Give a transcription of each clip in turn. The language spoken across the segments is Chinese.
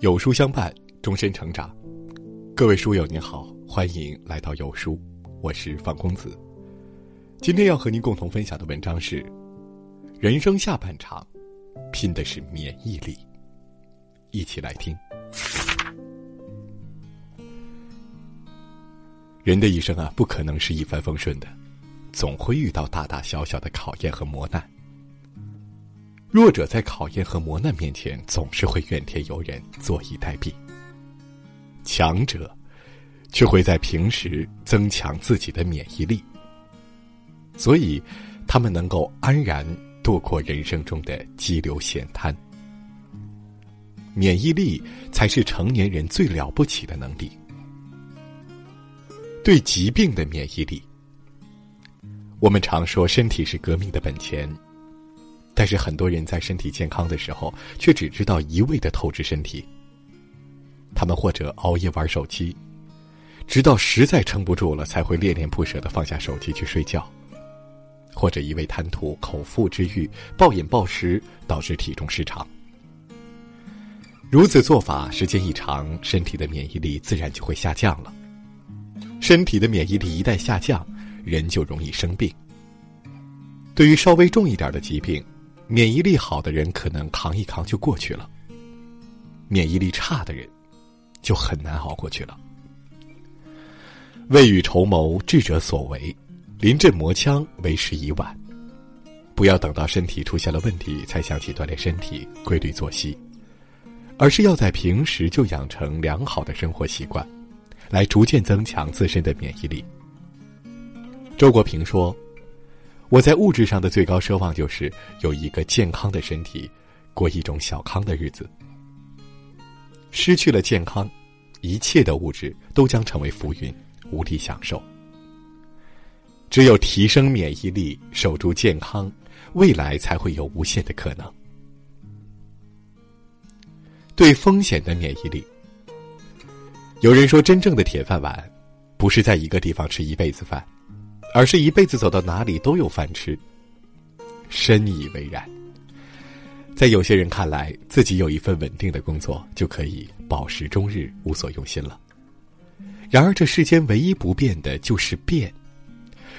有书相伴，终身成长。各位书友您好，欢迎来到有书，我是方公子。今天要和您共同分享的文章是：人生下半场，拼的是免疫力。一起来听。人的一生啊，不可能是一帆风顺的，总会遇到大大小小的考验和磨难。弱者在考验和磨难面前，总是会怨天尤人、坐以待毙；强者却会在平时增强自己的免疫力，所以他们能够安然度过人生中的激流险滩。免疫力才是成年人最了不起的能力。对疾病的免疫力，我们常说身体是革命的本钱。但是很多人在身体健康的时候，却只知道一味的透支身体。他们或者熬夜玩手机，直到实在撑不住了，才会恋恋不舍的放下手机去睡觉；或者一味贪图口腹之欲，暴饮暴食，导致体重失常。如此做法，时间一长，身体的免疫力自然就会下降了。身体的免疫力一旦下降，人就容易生病。对于稍微重一点的疾病，免疫力好的人可能扛一扛就过去了，免疫力差的人就很难熬过去了。未雨绸缪，智者所为；临阵磨枪，为时已晚。不要等到身体出现了问题才想起锻炼身体、规律作息，而是要在平时就养成良好的生活习惯，来逐渐增强自身的免疫力。周国平说。我在物质上的最高奢望就是有一个健康的身体，过一种小康的日子。失去了健康，一切的物质都将成为浮云，无力享受。只有提升免疫力，守住健康，未来才会有无限的可能。对风险的免疫力，有人说，真正的铁饭碗，不是在一个地方吃一辈子饭。而是一辈子走到哪里都有饭吃。深以为然。在有些人看来，自己有一份稳定的工作就可以饱食终日，无所用心了。然而，这世间唯一不变的就是变。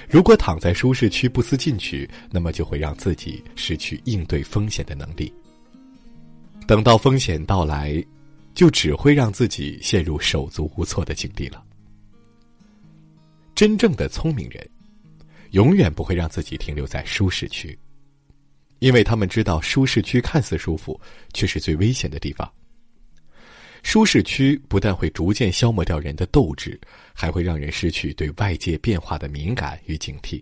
如果躺在舒适区不思进取，那么就会让自己失去应对风险的能力。等到风险到来，就只会让自己陷入手足无措的境地了。真正的聪明人。永远不会让自己停留在舒适区，因为他们知道舒适区看似舒服，却是最危险的地方。舒适区不但会逐渐消磨掉人的斗志，还会让人失去对外界变化的敏感与警惕。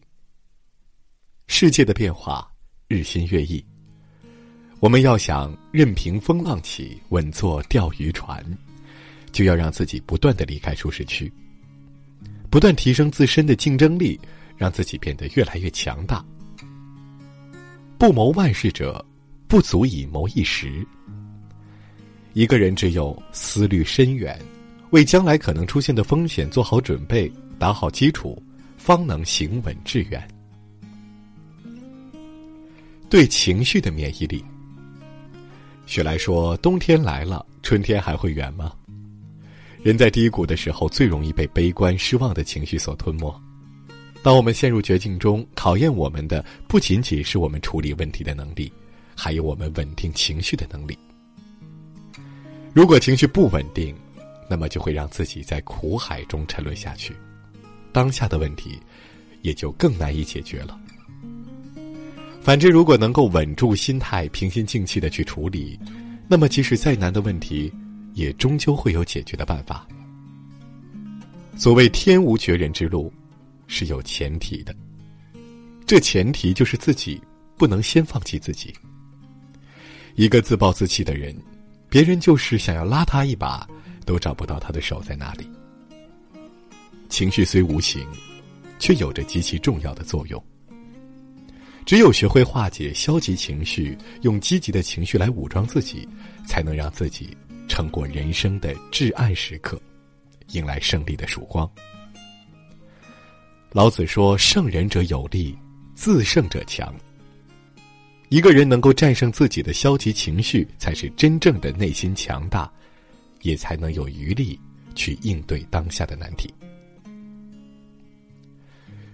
世界的变化日新月异，我们要想任凭风浪起，稳坐钓鱼船，就要让自己不断的离开舒适区，不断提升自身的竞争力。让自己变得越来越强大。不谋万事者，不足以谋一时。一个人只有思虑深远，为将来可能出现的风险做好准备、打好基础，方能行稳致远。对情绪的免疫力。雪莱说：“冬天来了，春天还会远吗？”人在低谷的时候，最容易被悲观、失望的情绪所吞没。当我们陷入绝境中，考验我们的不仅仅是我们处理问题的能力，还有我们稳定情绪的能力。如果情绪不稳定，那么就会让自己在苦海中沉沦下去，当下的问题也就更难以解决了。反之，如果能够稳住心态，平心静气的去处理，那么即使再难的问题，也终究会有解决的办法。所谓天无绝人之路。是有前提的，这前提就是自己不能先放弃自己。一个自暴自弃的人，别人就是想要拉他一把，都找不到他的手在哪里。情绪虽无形，却有着极其重要的作用。只有学会化解消极情绪，用积极的情绪来武装自己，才能让自己撑过人生的至暗时刻，迎来胜利的曙光。老子说：“胜人者有力，自胜者强。”一个人能够战胜自己的消极情绪，才是真正的内心强大，也才能有余力去应对当下的难题。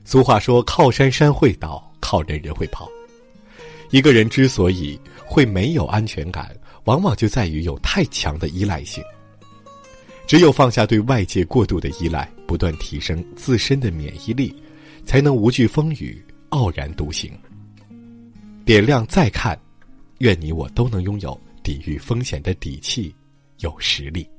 俗话说：“靠山山会倒，靠人人会跑。”一个人之所以会没有安全感，往往就在于有太强的依赖性。只有放下对外界过度的依赖，不断提升自身的免疫力，才能无惧风雨，傲然独行。点亮再看，愿你我都能拥有抵御风险的底气，有实力。